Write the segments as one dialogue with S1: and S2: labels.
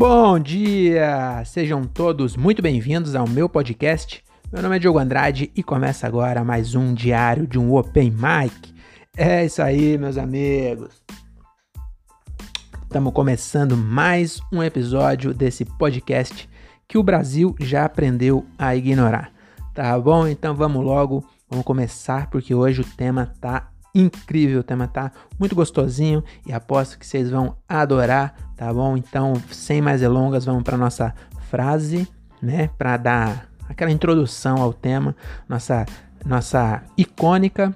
S1: Bom dia! Sejam todos muito bem-vindos ao meu podcast. Meu nome é Diogo Andrade e começa agora mais um diário de um Open Mic. É isso aí, meus amigos. Estamos começando mais um episódio desse podcast que o Brasil já aprendeu a ignorar. Tá bom? Então vamos logo, vamos começar porque hoje o tema tá incrível, o tema tá muito gostosinho e aposto que vocês vão adorar, tá bom? Então, sem mais delongas, vamos para nossa frase, né, para dar aquela introdução ao tema, nossa nossa icônica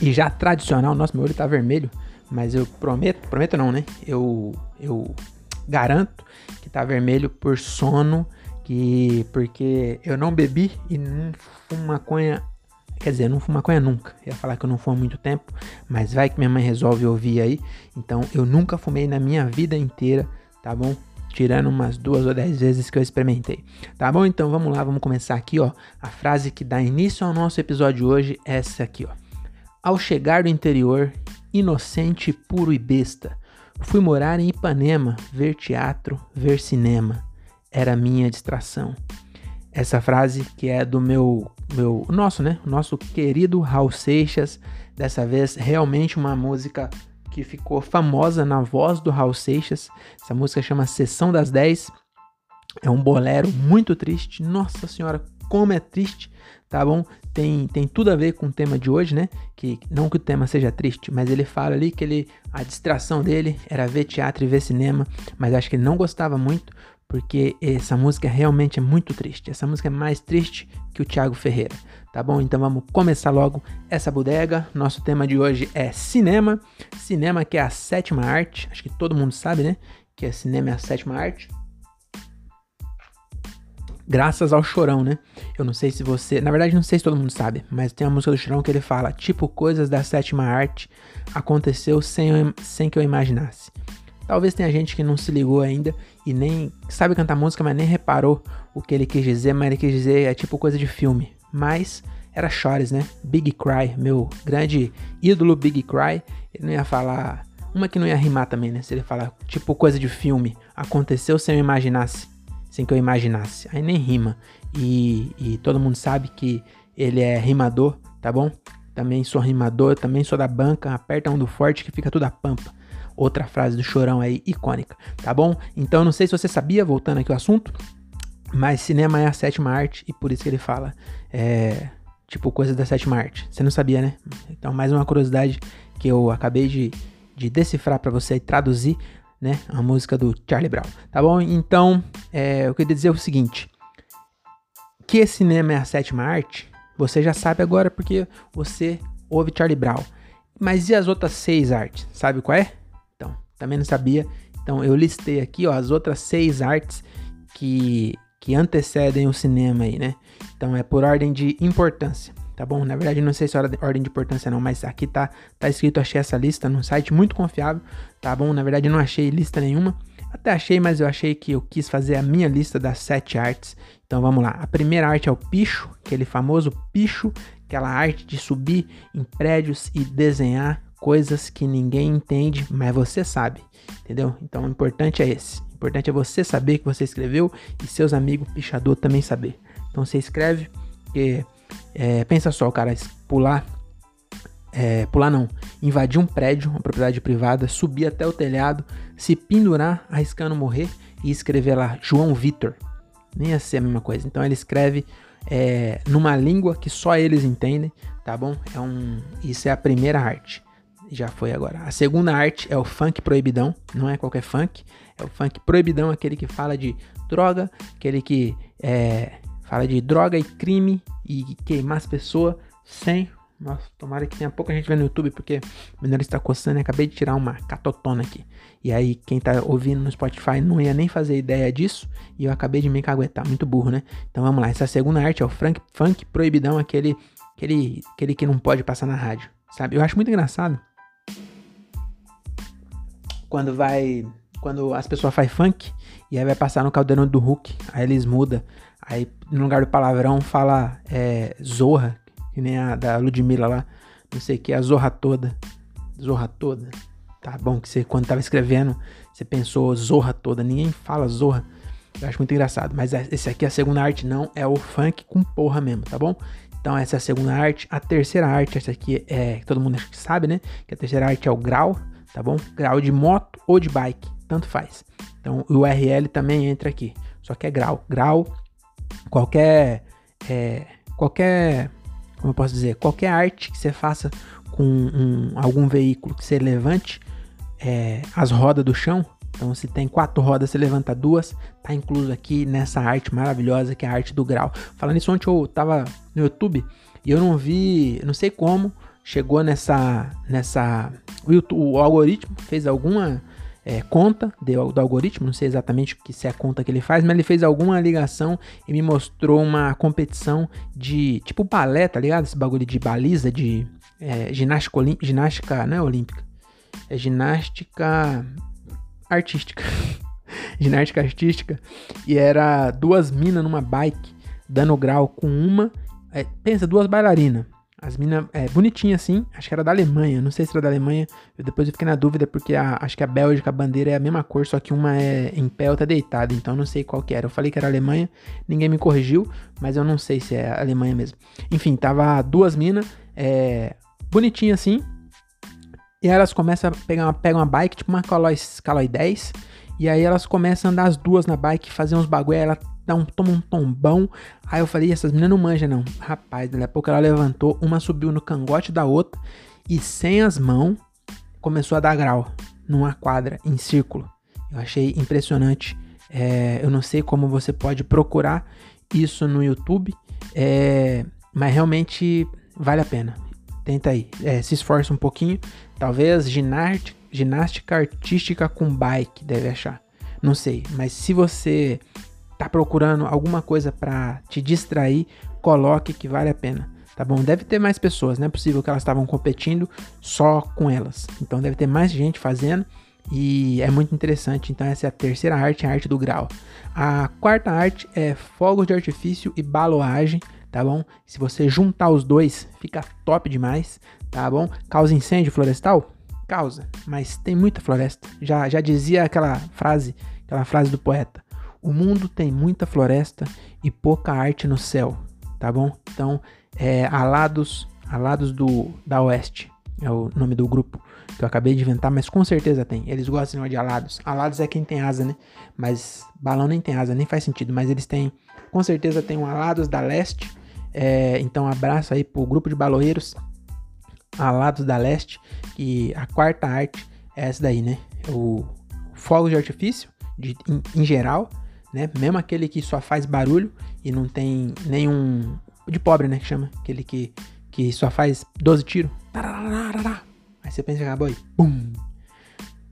S1: e já tradicional, nosso meu olho tá vermelho, mas eu prometo, prometo não, né? Eu eu garanto que tá vermelho por sono, que porque eu não bebi e não fumo maconha Quer dizer, eu não fumo maconha nunca. Eu ia falar que eu não fumo há muito tempo, mas vai que minha mãe resolve ouvir aí. Então, eu nunca fumei na minha vida inteira, tá bom? Tirando umas duas ou dez vezes que eu experimentei. Tá bom? Então vamos lá, vamos começar aqui, ó. A frase que dá início ao nosso episódio hoje é essa aqui, ó. Ao chegar do interior, inocente, puro e besta, fui morar em Ipanema, ver teatro, ver cinema. Era minha distração. Essa frase que é do meu meu nosso, né? Nosso querido Raul Seixas, dessa vez realmente uma música que ficou famosa na voz do Raul Seixas. Essa música chama Sessão das 10. É um bolero muito triste. Nossa senhora, como é triste, tá bom? Tem, tem tudo a ver com o tema de hoje, né? Que não que o tema seja triste, mas ele fala ali que ele a distração dele era ver teatro e ver cinema, mas acho que ele não gostava muito porque essa música realmente é muito triste. Essa música é mais triste que o Thiago Ferreira, tá bom? Então vamos começar logo essa bodega. Nosso tema de hoje é cinema. Cinema que é a sétima arte, acho que todo mundo sabe, né? Que é cinema é a sétima arte. Graças ao Chorão, né? Eu não sei se você. Na verdade, não sei se todo mundo sabe, mas tem uma música do Chorão que ele fala: tipo, coisas da sétima arte aconteceu sem, sem que eu imaginasse. Talvez tenha gente que não se ligou ainda e nem sabe cantar música, mas nem reparou o que ele quis dizer, mas ele quis dizer é tipo coisa de filme. Mas era Chores, né? Big Cry, meu grande ídolo Big Cry. Ele não ia falar. Uma que não ia rimar também, né? Se ele falar tipo coisa de filme. Aconteceu sem eu imaginasse. Sem que eu imaginasse. Aí nem rima. E, e todo mundo sabe que ele é rimador, tá bom? Também sou rimador, também sou da banca. Aperta um do forte que fica tudo a pampa outra frase do Chorão aí icônica, tá bom? Então não sei se você sabia, voltando aqui ao assunto, mas cinema é a sétima arte e por isso que ele fala, é, tipo, coisas da sétima arte. Você não sabia, né? Então mais uma curiosidade que eu acabei de, de decifrar para você e traduzir, né? A música do Charlie Brown, tá bom? Então, é, eu queria dizer o seguinte, que cinema é a sétima arte, você já sabe agora porque você ouve Charlie Brown. Mas e as outras seis artes? Sabe qual é? Também não sabia. Então eu listei aqui ó, as outras seis artes que, que antecedem o cinema aí, né? Então é por ordem de importância, tá bom? Na verdade não sei se é ordem de importância não, mas aqui tá, tá escrito, achei essa lista num site muito confiável, tá bom? Na verdade não achei lista nenhuma, até achei, mas eu achei que eu quis fazer a minha lista das sete artes. Então vamos lá. A primeira arte é o picho, aquele famoso picho, aquela arte de subir em prédios e desenhar coisas que ninguém entende, mas você sabe, entendeu? Então o importante é esse. O importante é você saber que você escreveu e seus amigos pichador também saber. Então você escreve, porque é, pensa só, cara pular, é, pular não, invadir um prédio, uma propriedade privada, subir até o telhado, se pendurar, arriscando morrer e escrever lá João Vitor. Nem ia ser a mesma coisa. Então ele escreve é, numa língua que só eles entendem, tá bom? É um, isso é a primeira arte já foi agora. A segunda arte é o funk proibidão, não é qualquer funk, é o funk proibidão, aquele que fala de droga, aquele que é, fala de droga e crime e queimar as pessoas sem. Nossa, tomara que tenha pouca gente vendo no YouTube, porque o menor está coçando e acabei de tirar uma catotona aqui. E aí, quem tá ouvindo no Spotify não ia nem fazer ideia disso, e eu acabei de me caguetar, muito burro, né? Então vamos lá, essa segunda arte é o funk, funk proibidão, aquele, aquele, aquele que não pode passar na rádio, sabe? Eu acho muito engraçado quando vai. Quando as pessoas fazem funk e aí vai passar no caldeirão do Hulk, aí eles mudam. Aí no lugar do palavrão fala é, zorra, que nem a da Ludmilla lá, não sei o que, a zorra toda. Zorra toda. tá bom? Que você, quando tava escrevendo, você pensou zorra toda. Ninguém fala zorra. Eu acho muito engraçado. Mas é, esse aqui, a segunda arte, não é o funk com porra mesmo, tá bom? Então, essa é a segunda arte. A terceira arte, essa aqui é. Todo mundo sabe, né? Que a terceira arte é o grau, tá bom? Grau de moto ou de bike, tanto faz. Então, o URL também entra aqui. Só que é grau. Grau, qualquer. É, qualquer. Como eu posso dizer? Qualquer arte que você faça com um, algum veículo que você levante é, as rodas do chão, então, se tem quatro rodas, você levanta duas. Tá incluso aqui nessa arte maravilhosa que é a arte do grau. Falando isso, ontem eu tava no YouTube e eu não vi, não sei como, chegou nessa. nessa o, YouTube, o algoritmo fez alguma é, conta do, do, algoritmo, não sei exatamente que se é a conta que ele faz, mas ele fez alguma ligação e me mostrou uma competição de tipo balé, tá ligado? Esse bagulho de baliza, de é, ginástica, ginástica, não é olímpica, é ginástica artística. ginástica artística. E era duas minas numa bike, dando grau com uma. É, pensa, duas bailarinas. As minas, é, bonitinha assim, acho que era da Alemanha, não sei se era da Alemanha, eu depois eu fiquei na dúvida, porque a, acho que a Bélgica, a bandeira é a mesma cor, só que uma é em pé, outra é deitada, então não sei qual que era. Eu falei que era Alemanha, ninguém me corrigiu, mas eu não sei se é Alemanha mesmo. Enfim, tava duas minas, é, bonitinha assim, e elas começam a pegar uma, pegam uma bike, tipo uma Caloi, Caloi 10. E aí elas começam a andar as duas na bike, fazer uns bagulho, ela dá um, toma um tombão. Aí eu falei, essas meninas não manjam não. Rapaz, daqui a pouco ela levantou, uma subiu no cangote da outra e sem as mãos começou a dar grau numa quadra em círculo. Eu achei impressionante. É, eu não sei como você pode procurar isso no YouTube, é, mas realmente vale a pena. Tenta aí, é, se esforça um pouquinho. Talvez ginástica, ginástica artística com bike, deve achar. Não sei, mas se você tá procurando alguma coisa para te distrair, coloque que vale a pena. Tá bom? Deve ter mais pessoas, não é possível que elas estavam competindo só com elas. Então deve ter mais gente fazendo e é muito interessante. Então essa é a terceira arte, a arte do grau. A quarta arte é fogos de artifício e baloagem tá bom? Se você juntar os dois, fica top demais, tá bom? Causa incêndio florestal? Causa, mas tem muita floresta. Já, já dizia aquela frase, aquela frase do poeta: O mundo tem muita floresta e pouca arte no céu, tá bom? Então, é, Alados, Alados do, da Oeste é o nome do grupo que eu acabei de inventar, mas com certeza tem. Eles gostam de alados. Alados é quem tem asa, né? Mas balão nem tem asa, nem faz sentido. Mas eles têm, com certeza tem um alados da leste é, então, abraço aí pro grupo de baloeiros alados da leste. E a quarta arte é essa daí, né? O fogo de artifício, de, em, em geral, né? Mesmo aquele que só faz barulho e não tem nenhum. De pobre, né? Que chama. Aquele que, que só faz 12 tiros. Aí você pensa que acabou aí. Bum!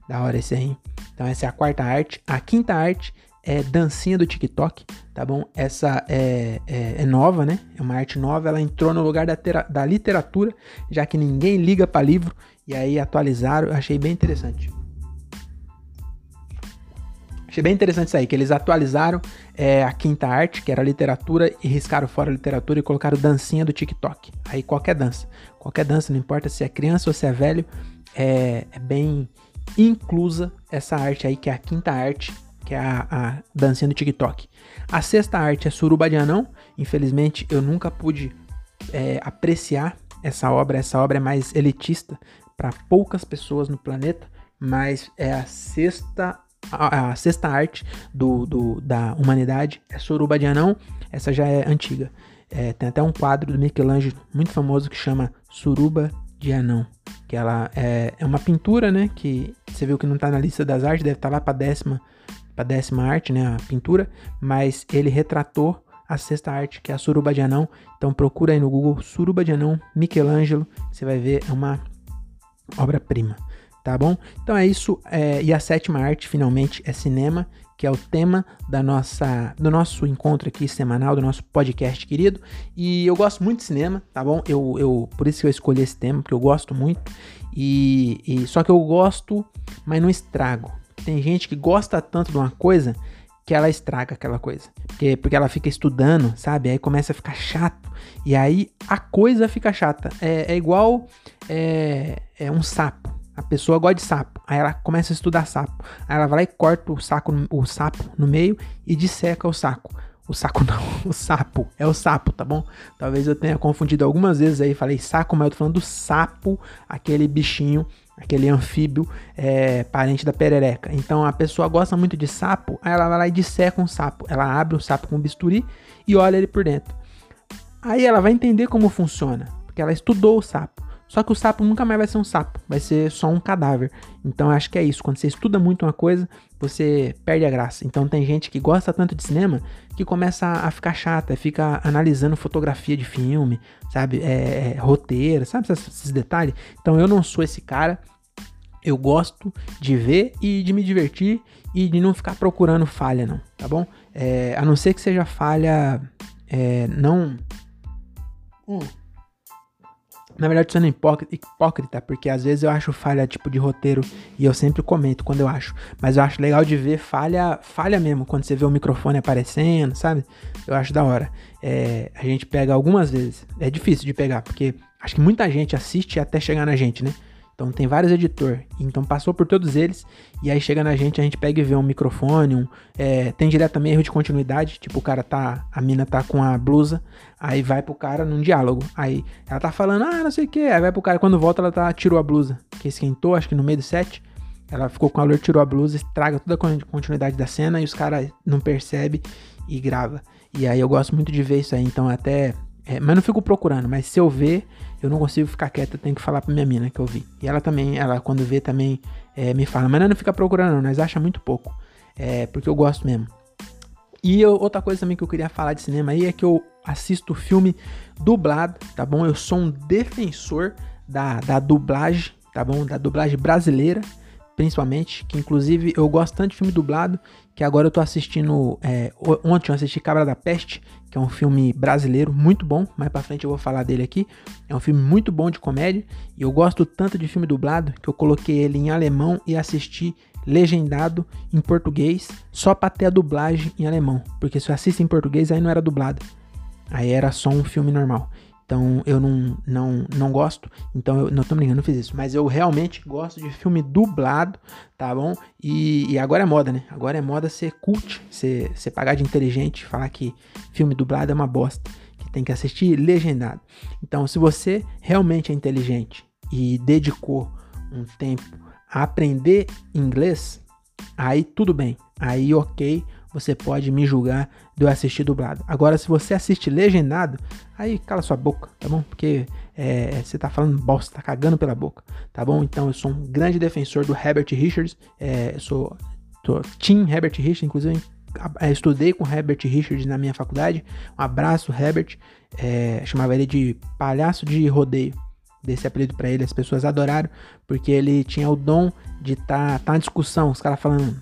S1: Da hora esse aí. Então, essa é a quarta arte. A quinta arte é dancinha do TikTok, tá bom? Essa é, é, é, nova, né? É uma arte nova, ela entrou no lugar da, tera, da literatura, já que ninguém liga para livro, e aí atualizaram, achei bem interessante. Achei bem interessante isso aí, que eles atualizaram é, a quinta arte, que era literatura, e riscaram fora a literatura e colocaram dancinha do TikTok. Aí qualquer dança, qualquer dança, não importa se é criança ou se é velho, é, é bem inclusa essa arte aí, que é a quinta arte que é a, a dancinha do TikTok. A sexta arte é Suruba de Anão. Infelizmente, eu nunca pude é, apreciar essa obra. Essa obra é mais elitista para poucas pessoas no planeta, mas é a sexta a, a sexta arte do, do, da humanidade é Suruba de Anão. Essa já é antiga. É, tem até um quadro do Michelangelo muito famoso que chama Suruba de Anão. Que ela é, é uma pintura, né? Que você viu que não está na lista das artes, deve estar tá lá para décima para décima arte, né, a pintura, mas ele retratou a sexta arte, que é a Suruba de Anão. Então procura aí no Google Suruba de Anão, Michelangelo, você vai ver, é uma obra-prima, tá bom? Então é isso, é, e a sétima arte, finalmente, é cinema, que é o tema da nossa, do nosso encontro aqui semanal, do nosso podcast querido. E eu gosto muito de cinema, tá bom? Eu, eu, por isso que eu escolhi esse tema, porque eu gosto muito. E, e só que eu gosto, mas não estrago, tem gente que gosta tanto de uma coisa que ela estraga aquela coisa. Porque, porque ela fica estudando, sabe? Aí começa a ficar chato. E aí a coisa fica chata. É, é igual é, é um sapo. A pessoa gosta de sapo. Aí ela começa a estudar sapo. Aí ela vai lá e corta o, saco, o sapo no meio e disseca o saco. O saco não, o sapo. É o sapo, tá bom? Talvez eu tenha confundido algumas vezes aí. Falei saco, mas eu tô falando do sapo, aquele bichinho, aquele anfíbio é, parente da perereca. Então a pessoa gosta muito de sapo, aí ela vai lá e disseca um sapo. Ela abre o sapo com bisturi e olha ele por dentro. Aí ela vai entender como funciona, porque ela estudou o sapo. Só que o sapo nunca mais vai ser um sapo, vai ser só um cadáver. Então acho que é isso. Quando você estuda muito uma coisa, você perde a graça. Então tem gente que gosta tanto de cinema que começa a ficar chata, fica analisando fotografia de filme, sabe? É, é, roteiro, sabe esses detalhes? Então eu não sou esse cara. Eu gosto de ver e de me divertir e de não ficar procurando falha, não, tá bom? É, a não ser que seja falha é, não. Hum na verdade, sendo hipócrita, porque às vezes eu acho falha tipo de roteiro e eu sempre comento quando eu acho. Mas eu acho legal de ver falha, falha mesmo, quando você vê o microfone aparecendo, sabe? Eu acho da hora. É, a gente pega algumas vezes. É difícil de pegar, porque acho que muita gente assiste até chegar na gente, né? Então tem vários editores, então passou por todos eles, e aí chega na gente, a gente pega e vê um microfone, um, é, tem direto também erro de continuidade, tipo o cara tá, a mina tá com a blusa, aí vai pro cara num diálogo, aí ela tá falando, ah, não sei o que, aí vai pro cara, quando volta ela tá, tirou a blusa, que esquentou, acho que no meio do set, ela ficou com calor, tirou a blusa, estraga toda a continuidade da cena, e os caras não percebe e grava. E aí eu gosto muito de ver isso aí, então até, é, mas não fico procurando, mas se eu ver eu não consigo ficar quieto, eu tenho que falar pra minha mina que eu vi. E ela também, ela quando vê também é, me fala, mas não fica procurando não, nós acha muito pouco. É, porque eu gosto mesmo. E eu, outra coisa também que eu queria falar de cinema aí é que eu assisto filme dublado, tá bom? Eu sou um defensor da, da dublagem, tá bom? Da dublagem brasileira principalmente, que inclusive eu gosto tanto de filme dublado, que agora eu tô assistindo, é, ontem eu assisti Cabra da Peste, que é um filme brasileiro muito bom, mais pra frente eu vou falar dele aqui, é um filme muito bom de comédia, e eu gosto tanto de filme dublado, que eu coloquei ele em alemão e assisti legendado em português, só pra ter a dublagem em alemão, porque se eu assisto em português aí não era dublado, aí era só um filme normal. Então eu não, não, não gosto. Então eu não tô brincando, não fiz isso. Mas eu realmente gosto de filme dublado, tá bom? E, e agora é moda, né? Agora é moda ser cult, ser, ser pagar de inteligente, falar que filme dublado é uma bosta, que tem que assistir legendado. Então, se você realmente é inteligente e dedicou um tempo a aprender inglês, aí tudo bem. Aí ok, você pode me julgar de eu assistir dublado. Agora, se você assiste legendado, aí cala sua boca, tá bom? Porque é, você tá falando bosta, tá cagando pela boca, tá bom? Então, eu sou um grande defensor do Herbert Richards, é, eu sou, sou Team Herbert Richards, inclusive é, estudei com Herbert Richards na minha faculdade. Um abraço, Herbert. É, chamava ele de palhaço de rodeio. Desse apelido para ele, as pessoas adoraram, porque ele tinha o dom de estar tá, tá na discussão, os caras falando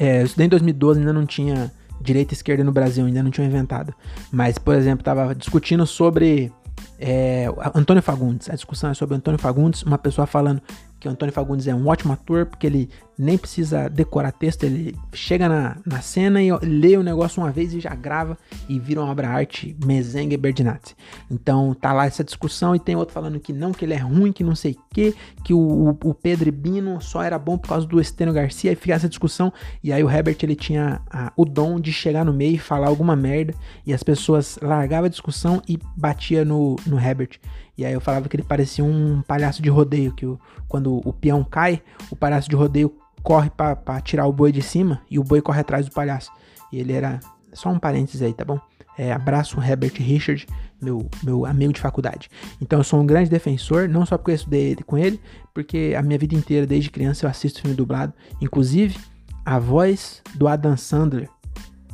S1: é, eu estudei em 2012, ainda não tinha direita e esquerda no Brasil, ainda não tinha inventado. Mas, por exemplo, estava discutindo sobre é, Antônio Fagundes. A discussão é sobre Antônio Fagundes, uma pessoa falando que o Antônio Fagundes é um ótimo ator, porque ele nem precisa decorar texto, ele chega na, na cena e lê o negócio uma vez e já grava e vira uma obra-arte mezengue Berdinazzi. Então tá lá essa discussão e tem outro falando que não, que ele é ruim, que não sei o que, que o, o Pedro Bino só era bom por causa do Estênio Garcia, e fica essa discussão, e aí o Herbert ele tinha a, o dom de chegar no meio e falar alguma merda, e as pessoas largavam a discussão e batia no, no Herbert. E aí eu falava que ele parecia um palhaço de rodeio, que o, quando o peão cai, o palhaço de rodeio corre para tirar o boi de cima e o boi corre atrás do palhaço. E ele era. Só um parênteses aí, tá bom? É, abraço Herbert Richard, meu, meu amigo de faculdade. Então eu sou um grande defensor, não só porque eu estudei com ele, porque a minha vida inteira, desde criança, eu assisto filme dublado. Inclusive, a voz do Adam Sandler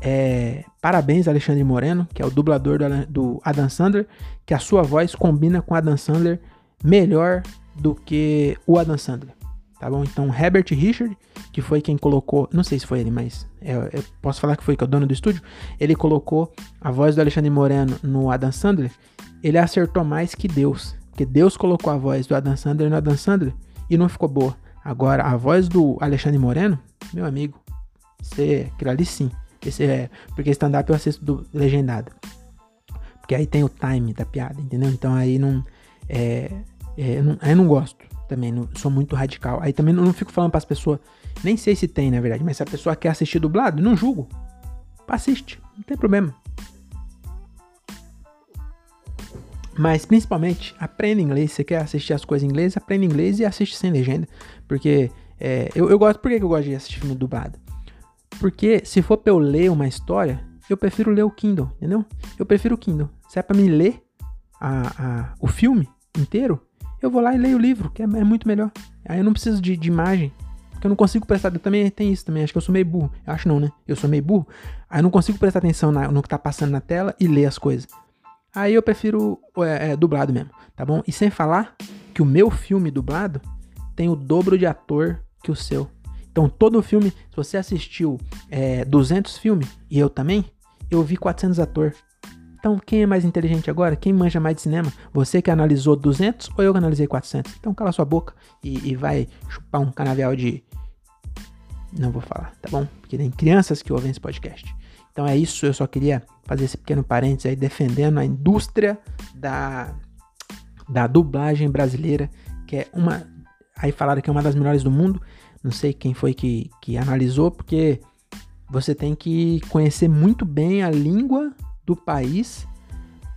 S1: é, parabéns, Alexandre Moreno, que é o dublador do, do Adam Sandler, que a sua voz combina com Adam Sandler melhor do que o Adam Sandler. Tá bom? Então, Herbert Richard, que foi quem colocou, não sei se foi ele, mas eu, eu posso falar que foi que é o dono do estúdio, ele colocou a voz do Alexandre Moreno no Adam Sandler, ele acertou mais que Deus, porque Deus colocou a voz do Adam Sandler no Adam Sandler e não ficou boa. Agora, a voz do Alexandre Moreno, meu amigo, você, aquilo ali sim, esse é, porque stand-up eu assisto do, legendado. Porque aí tem o time da piada, entendeu? Então aí não. É, é, não aí não gosto. Também não sou muito radical. Aí também não, não fico falando para as pessoas, nem sei se tem, na verdade, mas se a pessoa quer assistir dublado, não julgo. Assiste, não tem problema. Mas principalmente, aprenda inglês. Se você quer assistir as coisas em inglês, aprenda inglês e assiste sem legenda. Porque é, eu, eu gosto. Por que eu gosto de assistir filme dublado? Porque se for pra eu ler uma história, eu prefiro ler o Kindle, entendeu? Eu prefiro o Kindle. Se é pra me ler a, a, o filme inteiro, eu vou lá e leio o livro, que é, é muito melhor. Aí eu não preciso de, de imagem. Porque eu não consigo prestar também tem isso também, acho que eu sou meio burro. Eu acho não, né? Eu sou meio burro. Aí eu não consigo prestar atenção na, no que tá passando na tela e ler as coisas. Aí eu prefiro é, é, dublado mesmo, tá bom? E sem falar que o meu filme dublado tem o dobro de ator que o seu. Então todo filme, se você assistiu é, 200 filmes, e eu também, eu vi 400 ator. Então quem é mais inteligente agora? Quem manja mais de cinema? Você que analisou 200 ou eu que analisei 400? Então cala sua boca e, e vai chupar um canavial de... Não vou falar, tá bom? Porque tem crianças que ouvem esse podcast. Então é isso, eu só queria fazer esse pequeno parênteses aí defendendo a indústria da, da dublagem brasileira, que é uma. Aí falaram que é uma das melhores do mundo. Não sei quem foi que, que analisou, porque você tem que conhecer muito bem a língua do país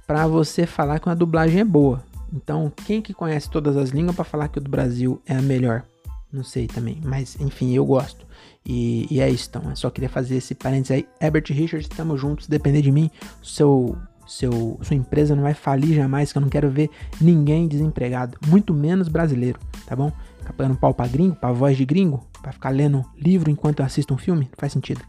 S1: para você falar que uma dublagem é boa. Então, quem que conhece todas as línguas para falar que o do Brasil é a melhor? Não sei também, mas enfim, eu gosto. E, e, é isso, então. Eu só queria fazer esse parênteses aí. Herbert Richards, estamos juntos. Depender de mim, seu, seu, sua empresa não vai falir jamais, que eu não quero ver ninguém desempregado. Muito menos brasileiro, tá bom? Ficar pagando pau pra gringo, pra voz de gringo, pra ficar lendo livro enquanto eu assisto um filme, não faz sentido.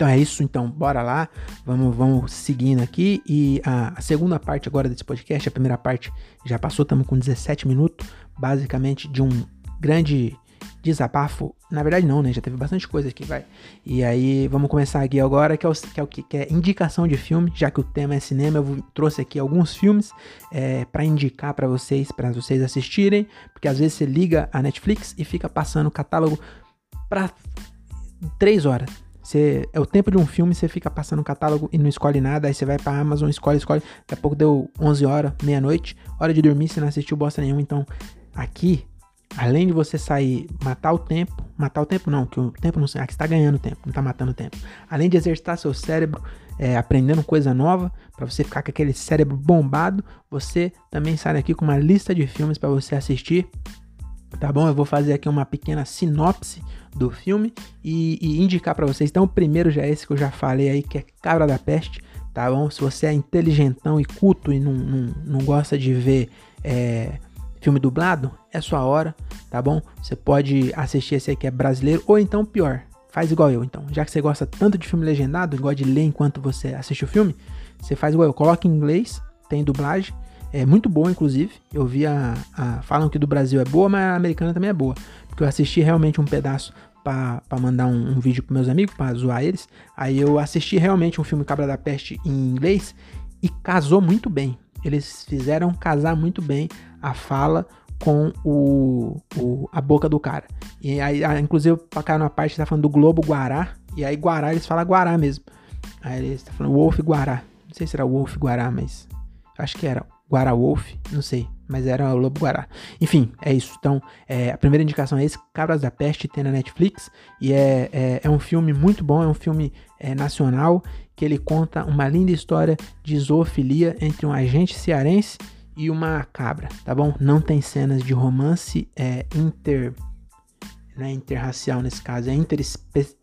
S1: Então é isso, então bora lá, vamos, vamos seguindo aqui e a, a segunda parte agora desse podcast, a primeira parte já passou, estamos com 17 minutos, basicamente de um grande desabafo. Na verdade, não, né? Já teve bastante coisa aqui, vai. E aí, vamos começar aqui agora, que é o que, é, o que é indicação de filme, já que o tema é cinema. Eu trouxe aqui alguns filmes é, para indicar para vocês, para vocês assistirem, porque às vezes você liga a Netflix e fica passando o catálogo para três horas. Você, é o tempo de um filme, você fica passando o catálogo e não escolhe nada, aí você vai pra Amazon, escolhe, escolhe, daqui a pouco deu 11 horas, meia-noite, hora de dormir, você não assistiu bosta nenhuma, então aqui além de você sair, matar o tempo, matar o tempo não, que o tempo não aqui está ganhando tempo, não está matando tempo. Além de exercitar seu cérebro, é, aprendendo coisa nova, para você ficar com aquele cérebro bombado, você também sai aqui com uma lista de filmes para você assistir. Tá bom? Eu vou fazer aqui uma pequena sinopse do filme e, e indicar para vocês. Então, o primeiro já é esse que eu já falei aí, que é Cabra da Peste, tá bom? Se você é inteligentão e culto e não, não, não gosta de ver é, filme dublado, é sua hora, tá bom? Você pode assistir esse aqui é brasileiro, ou então pior, faz igual eu então. Já que você gosta tanto de filme legendado, gosta de ler enquanto você assiste o filme, você faz igual eu, coloca em inglês, tem dublagem, é muito boa inclusive. Eu vi a, a falam que do Brasil é boa, mas a americana também é boa, porque eu assisti realmente um pedaço para mandar um, um, vídeo para meus amigos, para zoar eles. Aí eu assisti realmente um filme Cabra da Peste em inglês e casou muito bem. Eles fizeram casar muito bem a fala com o, o, a boca do cara. E aí, inclusive, pra cá na parte tá falando do Globo Guará, e aí Guará eles falam Guará mesmo. Aí eles tá falando Wolf Guará. Não sei se era Wolf Guará, mas acho que era Guará Wolf, não sei, mas era o Lobo Guará. Enfim, é isso. Então, é, a primeira indicação é esse, Cabras da Peste, tem na Netflix, e é, é, é um filme muito bom, é um filme é, nacional, que ele conta uma linda história de zoofilia entre um agente cearense e uma cabra, tá bom? Não tem cenas de romance é, inter. Não é interracial nesse caso, é interespécie.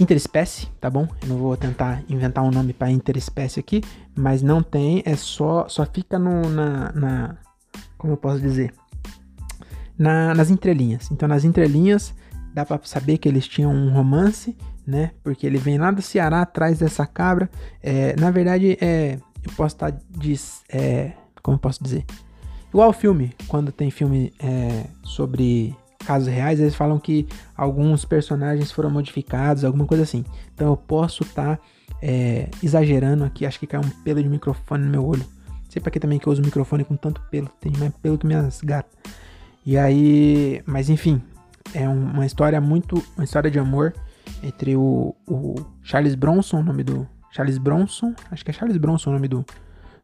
S1: Interespécie, tá bom? Eu não vou tentar inventar um nome para interespécie aqui, mas não tem, é só só fica no, na, na como eu posso dizer, na, nas entrelinhas. Então nas entrelinhas dá para saber que eles tinham um romance, né? Porque ele vem lá do Ceará atrás dessa cabra. É, na verdade é eu posso estar tá diz, é, como eu posso dizer? Igual filme, quando tem filme é, sobre casos reais, eles falam que alguns personagens foram modificados, alguma coisa assim. Então eu posso estar tá, é, exagerando aqui, acho que caiu um pelo de microfone no meu olho. Sei pra que também que eu uso microfone com tanto pelo, tem mais pelo que minhas gatas. E aí, mas enfim, é uma história muito, uma história de amor entre o, o Charles Bronson, o nome do, Charles Bronson, acho que é Charles Bronson o nome do,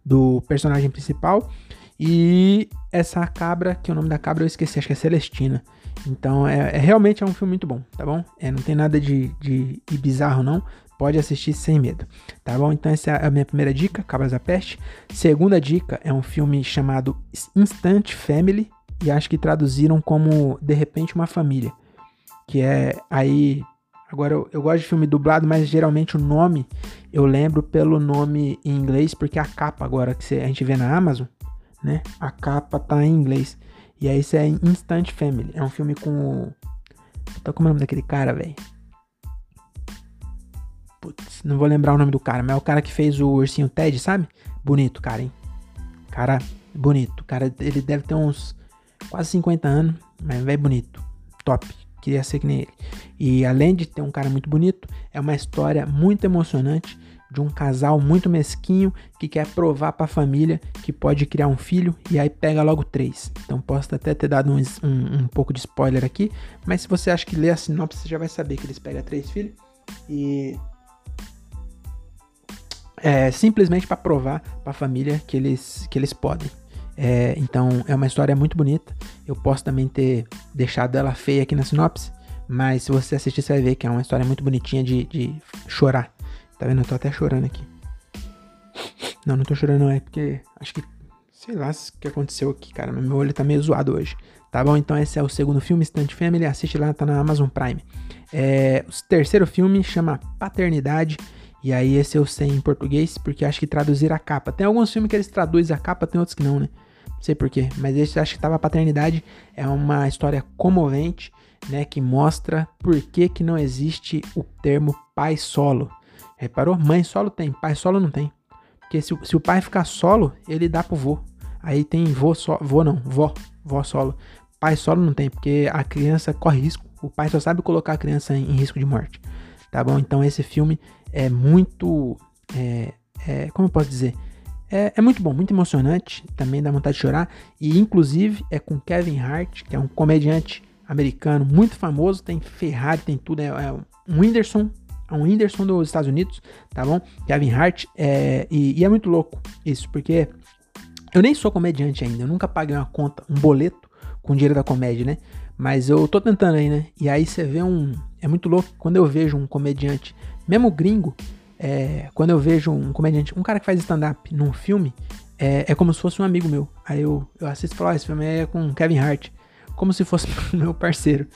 S1: do personagem principal. E essa cabra, que é o nome da cabra eu esqueci, acho que é Celestina. Então é, é realmente é um filme muito bom, tá bom? É, não tem nada de, de, de, bizarro não. Pode assistir sem medo, tá bom? Então essa é a minha primeira dica, Cabras da Peste. Segunda dica é um filme chamado Instant Family e acho que traduziram como De repente uma família, que é aí Agora, eu, eu, gosto de filme dublado, mas geralmente o nome eu lembro pelo nome em inglês, porque a capa agora que a gente vê na Amazon, né? A capa tá em inglês. E aí isso é Instant Family. É um filme com como é o nome daquele cara, velho? Putz, não vou lembrar o nome do cara, mas é o cara que fez o ursinho Ted, sabe? Bonito, cara, hein? Cara, bonito. Cara, ele deve ter uns quase 50 anos, mas é bonito. Top queria ser que nem ele. E além de ter um cara muito bonito, é uma história muito emocionante de um casal muito mesquinho que quer provar para a família que pode criar um filho e aí pega logo três. Então posso até ter dado um, um, um pouco de spoiler aqui, mas se você acha que lê a sinopse, você já vai saber que eles pegam três filhos e é simplesmente para provar para a família que eles que eles podem. É, então é uma história muito bonita. Eu posso também ter deixado ela feia aqui na sinopse, mas se você assistir, você vai ver que é uma história muito bonitinha de, de chorar. Tá vendo? Eu tô até chorando aqui. Não, não tô chorando, não. É porque acho que. Sei lá o que aconteceu aqui, cara. Meu olho tá meio zoado hoje. Tá bom? Então esse é o segundo filme, Stunt Family. Assiste lá, tá na Amazon Prime. É, o terceiro filme chama Paternidade. E aí esse eu sei em português, porque acho que traduzir a capa. Tem alguns filmes que eles traduzem a capa, tem outros que não, né? sei porquê, mas esse acho que tava paternidade é uma história comovente, né, que mostra por que, que não existe o termo pai solo. Reparou? Mãe solo tem, pai solo não tem. Porque se, se o pai ficar solo, ele dá pro vô. Aí tem vô só, vô não, vó, vó solo. Pai solo não tem, porque a criança corre risco. O pai só sabe colocar a criança em, em risco de morte. Tá bom? Então esse filme é muito. É, é, como eu posso dizer? É, é, muito bom, muito emocionante, também dá vontade de chorar. E inclusive é com Kevin Hart, que é um comediante americano muito famoso, tem Ferrari, tem tudo, é, é um Whindersson, é um Whindersson dos Estados Unidos, tá bom? Kevin Hart, é, e, e é muito louco isso, porque eu nem sou comediante ainda, eu nunca paguei uma conta, um boleto com dinheiro da comédia, né? Mas eu tô tentando aí, né? E aí você vê um. É muito louco quando eu vejo um comediante, mesmo gringo, é, quando eu vejo um comediante, um cara que faz stand-up num filme, é, é, como se fosse um amigo meu. Aí eu, eu assisto e falo, ah, esse filme é com Kevin Hart. Como se fosse meu parceiro.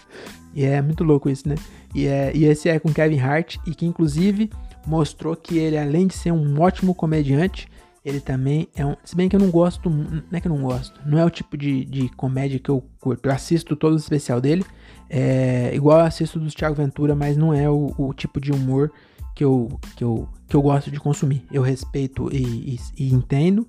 S1: E é muito louco isso, né? E, é, e esse é com Kevin Hart, e que inclusive mostrou que ele, além de ser um ótimo comediante, ele também é um. Se bem que eu não gosto. Não é que eu não gosto. Não é o tipo de, de comédia que eu curto. Eu assisto todo o especial dele. É, igual eu assisto dos Thiago Ventura, mas não é o, o tipo de humor que eu, que eu, que eu gosto de consumir. Eu respeito e, e, e entendo,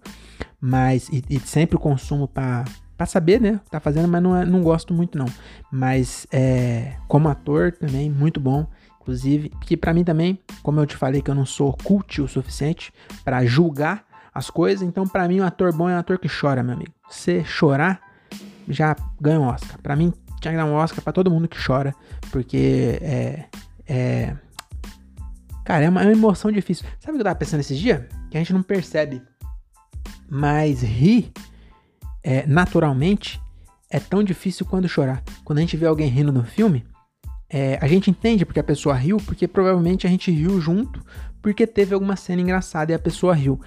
S1: mas e, e sempre consumo para para saber, né, tá fazendo, mas não, é, não gosto muito não. Mas é, como ator também muito bom, inclusive, que para mim também, como eu te falei que eu não sou cult o suficiente para julgar as coisas, então para mim um ator bom é um ator que chora, meu amigo. Se chorar, já ganha um Oscar. Para mim tinha que dar um Oscar para todo mundo que chora, porque é, é Cara, é uma, é uma emoção difícil. Sabe o que eu tava pensando esses dias? Que a gente não percebe. Mas rir é, naturalmente é tão difícil quanto chorar. Quando a gente vê alguém rindo no filme, é, a gente entende porque a pessoa riu, porque provavelmente a gente riu junto, porque teve alguma cena engraçada e a pessoa riu.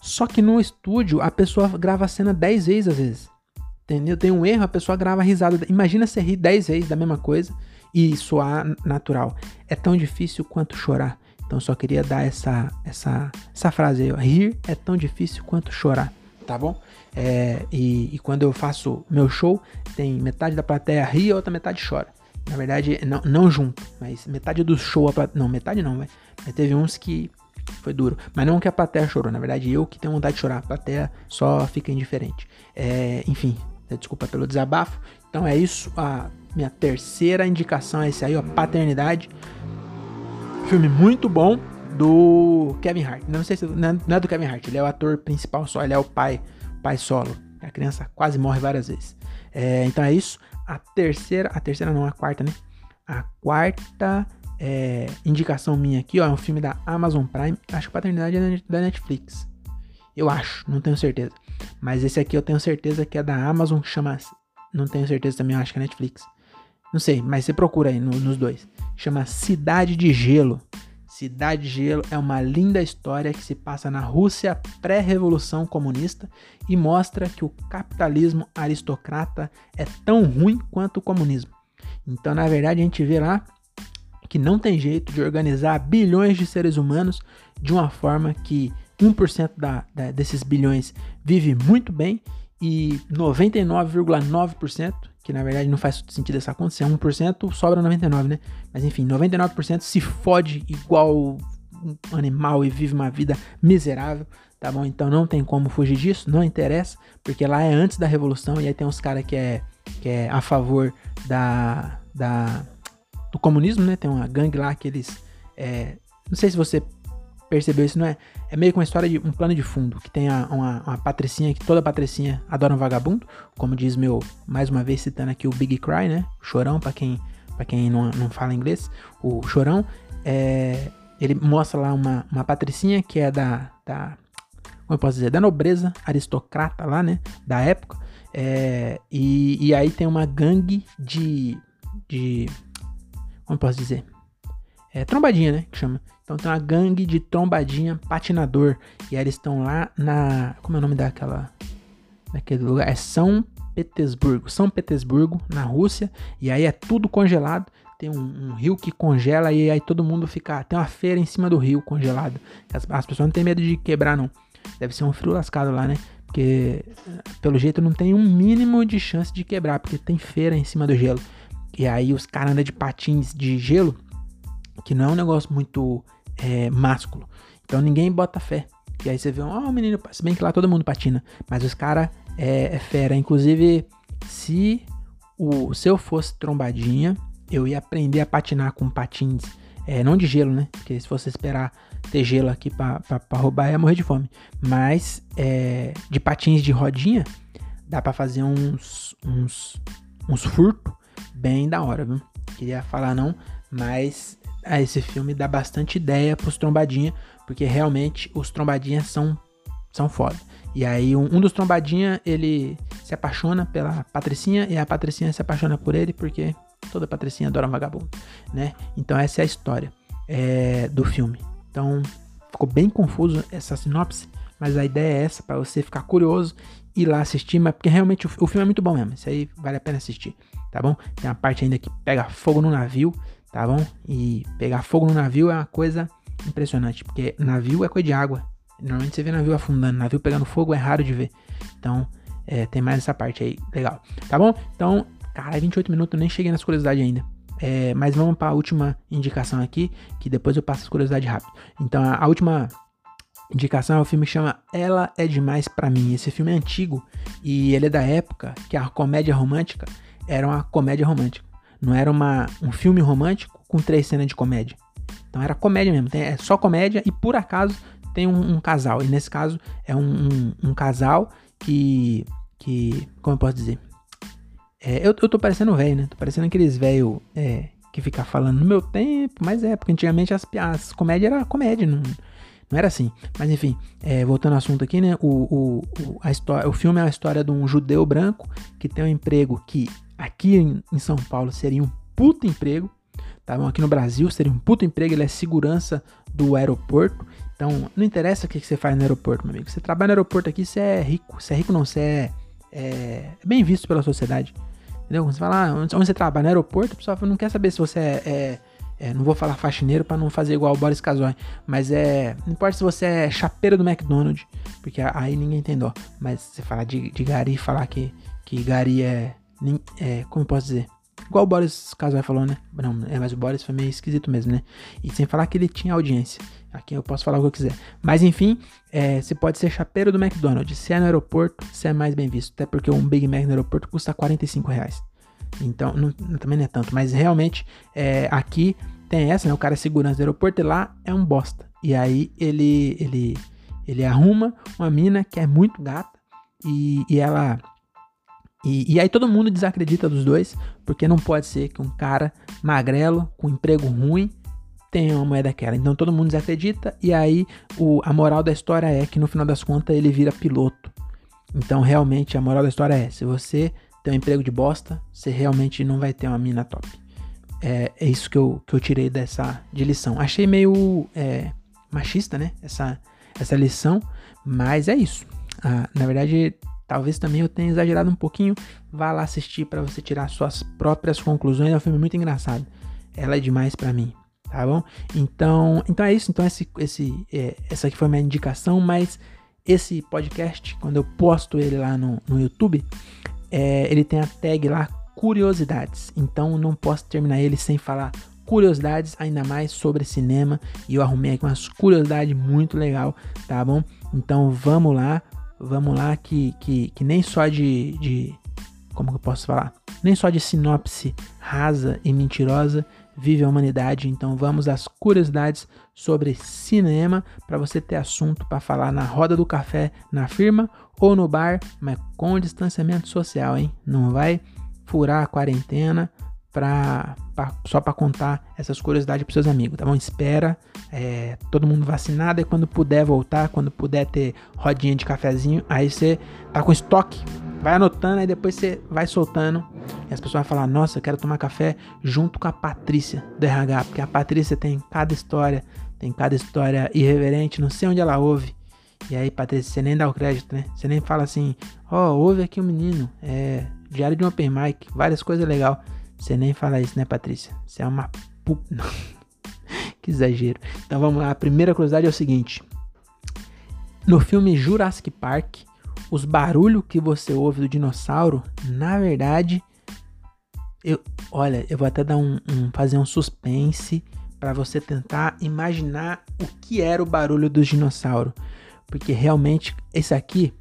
S1: Só que no estúdio a pessoa grava a cena 10 vezes às vezes. Entendeu? Tem um erro, a pessoa grava a risada. Imagina você rir 10 vezes da mesma coisa e soar natural. É tão difícil quanto chorar. Então só queria dar essa, essa, essa frase aí, rir é tão difícil quanto chorar, tá bom? É, e, e, quando eu faço meu show, tem metade da plateia ri e a outra metade chora. Na verdade, não, não junto, mas metade do show, a plateia, não, metade não, vai. Mas teve uns que foi duro. Mas não que a plateia chorou, na verdade eu que tenho vontade de chorar, a plateia só fica indiferente. É, enfim, desculpa pelo desabafo. Então é isso, a minha terceira indicação é esse aí, ó, paternidade. Filme muito bom do Kevin Hart. Não sei se não é do Kevin Hart, ele é o ator principal só, ele é o pai, pai solo. A criança quase morre várias vezes. É, então é isso. A terceira, a terceira não, a quarta, né? A quarta é, indicação minha aqui, ó, é um filme da Amazon Prime. Acho que Paternidade é da Netflix. Eu acho, não tenho certeza. Mas esse aqui eu tenho certeza que é da Amazon, chama. Não tenho certeza também, eu acho que é Netflix. Não sei, mas você procura aí no, nos dois. Chama Cidade de Gelo. Cidade de Gelo é uma linda história que se passa na Rússia pré-revolução comunista e mostra que o capitalismo aristocrata é tão ruim quanto o comunismo. Então, na verdade, a gente vê lá que não tem jeito de organizar bilhões de seres humanos de uma forma que 1% da, da, desses bilhões vive muito bem e 99,9%, que na verdade não faz sentido essa conta, se é 1%, sobra 99%, né? Mas enfim, 99% se fode igual um animal e vive uma vida miserável, tá bom? Então não tem como fugir disso, não interessa, porque lá é antes da revolução e aí tem uns caras que é, que é a favor da, da, do comunismo, né? Tem uma gangue lá que eles. É, não sei se você percebeu isso, não é? É meio que uma história de um plano de fundo, que tem a, uma, uma patricinha, que toda patricinha adora um vagabundo, como diz meu, mais uma vez citando aqui o Big Cry, né? O chorão, para quem, pra quem não, não fala inglês, o chorão, é, ele mostra lá uma, uma patricinha que é da, da, como eu posso dizer, da nobreza aristocrata lá, né? Da época, é, e, e aí tem uma gangue de, de, como eu posso dizer? É trombadinha, né? Que chama. Então tem uma gangue de trombadinha patinador. E aí eles estão lá na. Como é o nome daquela. Daquele lugar? É São Petersburgo. São Petersburgo, na Rússia. E aí é tudo congelado. Tem um, um, rio que congela e aí todo mundo fica. Tem uma feira em cima do rio congelado. As, as pessoas não têm medo de quebrar, não. Deve ser um frio lascado lá, né? Porque pelo jeito não tem um mínimo de chance de quebrar, porque tem feira em cima do gelo. E aí os caras andam de patins de gelo, que não é um negócio muito é, másculo. Então ninguém bota fé. E aí você vê, ó, oh, menino, se bem que lá todo mundo patina, mas os caras é, é, fera. Inclusive, se, o, se eu fosse trombadinha, eu ia aprender a patinar com patins, é, não de gelo, né? Porque se fosse esperar ter gelo aqui pra, pra, pra roubar, ia morrer de fome. Mas é, de patins de rodinha, dá pra fazer uns, uns, uns furtos bem da hora, viu? Queria falar não, mas ah, esse filme dá bastante ideia pros trombadinha, porque realmente os trombadinhas são, são foda. E aí um, um dos trombadinha, ele se apaixona pela Patricinha e a Patricinha se apaixona por ele, porque toda Patricinha adora um vagabundo, né? Então essa é a história é, do filme. Então ficou bem confuso essa sinopse, mas a ideia é essa, para você ficar curioso ir lá assistir, mas porque realmente o, o, filme é muito bom mesmo. Isso aí vale a pena assistir, tá bom? Tem uma parte ainda que pega fogo no navio, tá bom? E pegar fogo no navio é uma coisa impressionante, porque navio é coisa de água. Normalmente você vê navio afundando, navio pegando fogo é raro de ver. Então, é, tem mais essa parte aí, legal. Tá bom? Então, cara, 28 minutos, nem cheguei nas curiosidades ainda. É, mas vamos para a última indicação aqui, que depois eu passo as curiosidades rápido. Então, a, última indicação é o filme que chama Ela é Demais para Mim. Esse filme é antigo e ele é da época que a comédia romântica era uma comédia romântica. Não era uma, um filme romântico com três cenas de comédia. Então era comédia mesmo, é só comédia e por acaso tem um, um casal. E nesse caso é um, um, um, casal que. que. Como eu posso dizer? É, eu, eu tô parecendo velho, né? Tô parecendo aqueles velho é, que fica falando no meu tempo, mas é, porque antigamente as, as comédias era comédia, não, não era assim. Mas enfim, é, voltando ao assunto aqui, né? O, o, o, a história, o filme é a história de um judeu branco que tem um emprego que aqui em, São Paulo seria um puto emprego, tá bom? Aqui no Brasil seria um puto emprego, ele é segurança do aeroporto. Então, não interessa o que você faz no aeroporto, meu amigo. Você trabalha no aeroporto aqui, você é rico. Você é rico não, você é, é bem visto pela sociedade. Entendeu? Quando você fala, ah, onde você trabalha no aeroporto, o pessoal não quer saber se você é, é é, não vou falar faxineiro para não fazer igual o Boris Casoy, mas é. Não importa se você é chapeiro do McDonald's, porque aí ninguém tem dó. Mas você falar de, de Gari falar que, que Gari é, é. Como posso dizer? Igual o Boris Casoy falou, né? Não, é, mas o Boris foi meio esquisito mesmo, né? E sem falar que ele tinha audiência. Aqui eu posso falar o que eu quiser. Mas enfim, é, você pode ser chapeiro do McDonald's. Se é no aeroporto, você é mais bem visto. Até porque um Big Mac no aeroporto custa 45 reais. Então, não, também não é tanto, mas realmente é, aqui tem essa, né? O cara é segurança do aeroporto e lá é um bosta. E aí ele ele ele arruma uma mina que é muito gata e, e ela e, e, aí todo mundo desacredita dos dois, porque não pode ser que um cara magrelo, com emprego ruim, tem uma moeda daquela. Então todo mundo desacredita e aí o, a moral da história é que no final das contas ele vira piloto. Então realmente a moral da história é, se você tem um emprego de bosta, você realmente não vai ter uma mina top. É, é isso que eu, que eu tirei dessa de lição. Achei meio é, machista, né? Essa, essa lição, mas é isso. Ah, na verdade, talvez também eu tenha exagerado um pouquinho. Vá lá assistir para você tirar suas próprias conclusões. É um filme muito engraçado. Ela é demais para mim, tá bom? Então, então é isso. Então esse, esse, é, essa aqui foi minha indicação, mas esse podcast, quando eu posto ele lá no, no YouTube, é, ele tem a tag lá curiosidades. Então não posso terminar ele sem falar curiosidades, ainda mais sobre cinema. E eu arrumei aqui umas curiosidades muito legal, tá bom? Então vamos lá, vamos lá que, que, que nem só de, de. Como que eu posso falar? Nem só de sinopse rasa e mentirosa vive a humanidade. Então vamos às curiosidades sobre cinema para você ter assunto para falar na roda do café, na firma ou no bar, mas com distanciamento social, hein? Não vai furar a quarentena pra, pra só para contar essas curiosidades para seus amigos, tá bom? Espera é, todo mundo vacinado e quando puder voltar, quando puder ter rodinha de cafezinho, aí você tá com estoque Vai anotando, aí depois você vai soltando. E as pessoas vão falar: Nossa, eu quero tomar café junto com a Patrícia do RH. Porque a Patrícia tem cada história, tem cada história irreverente, não sei onde ela ouve. E aí, Patrícia, você nem dá o crédito, né? Você nem fala assim: Ó, oh, ouve aqui o um menino, é diário de um open mic, várias coisas legais. Você nem fala isso, né, Patrícia? Você é uma que exagero. Então vamos lá, a primeira curiosidade é o seguinte. No filme Jurassic Park, os barulhos que você ouve do dinossauro, na verdade, eu, olha, eu vou até dar um, um fazer um suspense para você tentar imaginar o que era o barulho do dinossauro, porque realmente esse aqui,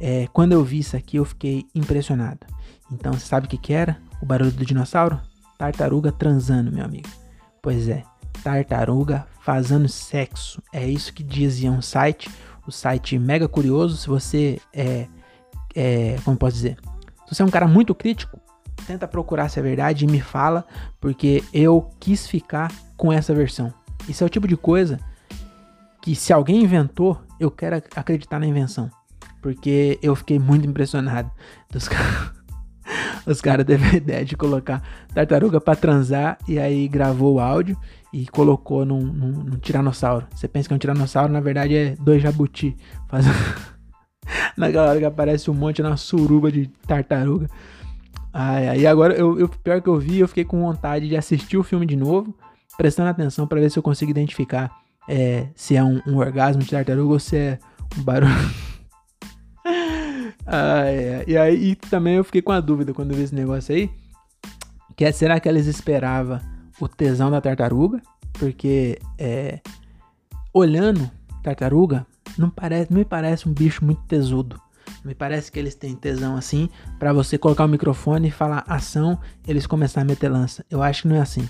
S1: é, quando eu vi isso aqui, eu fiquei impressionado. Então, você sabe o que, que era o barulho do dinossauro? Tartaruga transando, meu amigo. Pois é, tartaruga fazendo sexo. É isso que dizia um site o site Mega Curioso. Se você é, é, como posso dizer, se você é um cara muito crítico, tenta procurar se é verdade e me fala, porque eu quis ficar com essa versão. Isso é o tipo de coisa que se alguém inventou, eu quero acreditar na invenção, porque eu fiquei muito impressionado dos caras. Os caras teve a ideia de colocar tartaruga para transar e aí gravou o áudio e colocou num, num, num, tiranossauro. Você pensa que é um tiranossauro, na verdade é dois jabuti. Faz... Naquela hora que aparece um monte na suruba de tartaruga. Ai, ai, e agora, eu, eu, pior que eu vi, eu fiquei com vontade de assistir o filme de novo, prestando atenção para ver se eu consigo identificar é, se é um, um, orgasmo de tartaruga ou se é um barulho. ai, e aí e também eu fiquei com a dúvida quando eu vi esse negócio aí. Que é, será que eles esperavam o tesão da tartaruga, porque é, olhando tartaruga, não, parece, me parece um bicho muito tesudo. Me parece que eles têm tesão assim para você colocar o microfone e falar ação, eles começar a meter lança. Eu acho que não é assim.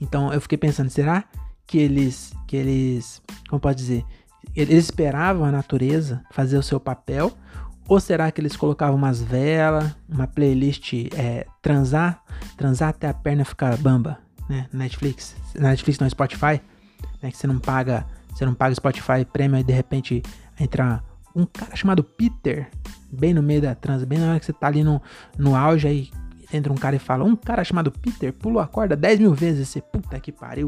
S1: Então eu fiquei pensando, será que eles que eles, como pode dizer, eles esperavam a natureza fazer o seu papel ou será que eles colocavam umas velas, uma playlist é, transar, transar até a perna ficar bamba? né? Netflix, Netflix não, Spotify, né? Que você não paga, você não paga Spotify Premium e de repente entra um cara chamado Peter bem no meio da trans, bem na hora que você tá ali no, no auge aí entra um cara e fala, um cara chamado Peter pulou a corda 10 mil vezes, você, puta que pariu,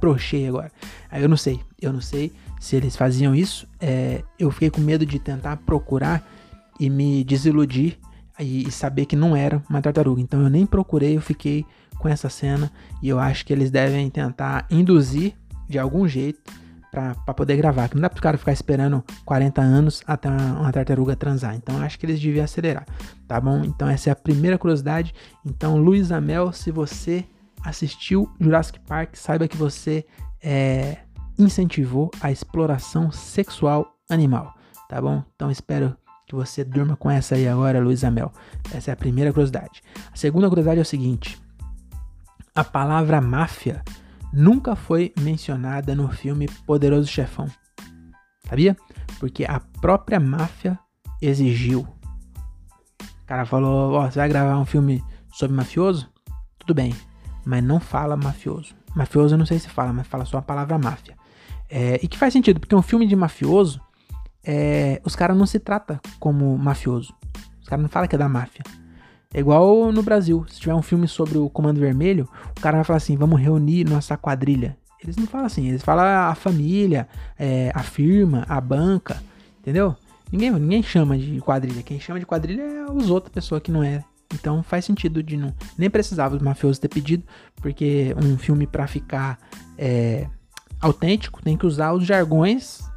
S1: prochei agora. Aí eu não sei, eu não sei se eles faziam isso, é, eu fiquei com medo de tentar procurar e me desiludir e, saber que não era uma tartaruga, então eu nem procurei, eu fiquei com essa cena e eu acho que eles devem tentar induzir de algum jeito para poder gravar. Que não dá para o cara ficar esperando 40 anos até uma, uma tartaruga transar. Então acho que eles deviam acelerar, tá bom? Então essa é a primeira curiosidade. Então, Luiz Amel, se você assistiu Jurassic Park, saiba que você é, incentivou a exploração sexual animal, tá bom? Então espero que você durma com essa aí agora, Luiz Amel. Essa é a primeira curiosidade. A segunda curiosidade é o seguinte: a palavra máfia nunca foi mencionada no filme Poderoso Chefão. Sabia? Porque a própria máfia exigiu. O cara falou: oh, você vai gravar um filme sobre mafioso? Tudo bem, mas não fala mafioso. Mafioso eu não sei se fala, mas fala só a palavra máfia. É, e que faz sentido, porque um filme de mafioso, é, os caras não se trata como mafioso. Os caras não falam que é da máfia. É igual no Brasil. Se tiver um filme sobre o Comando Vermelho, o cara vai falar assim: vamos reunir nossa quadrilha. Eles não falam assim, eles falam a família, é, a firma, a banca, entendeu? Ninguém, ninguém chama de quadrilha. Quem chama de quadrilha é os outras pessoas que não é. Então faz sentido de não. Nem precisava os mafiosos ter pedido, porque um filme para ficar é, autêntico tem que usar os jargões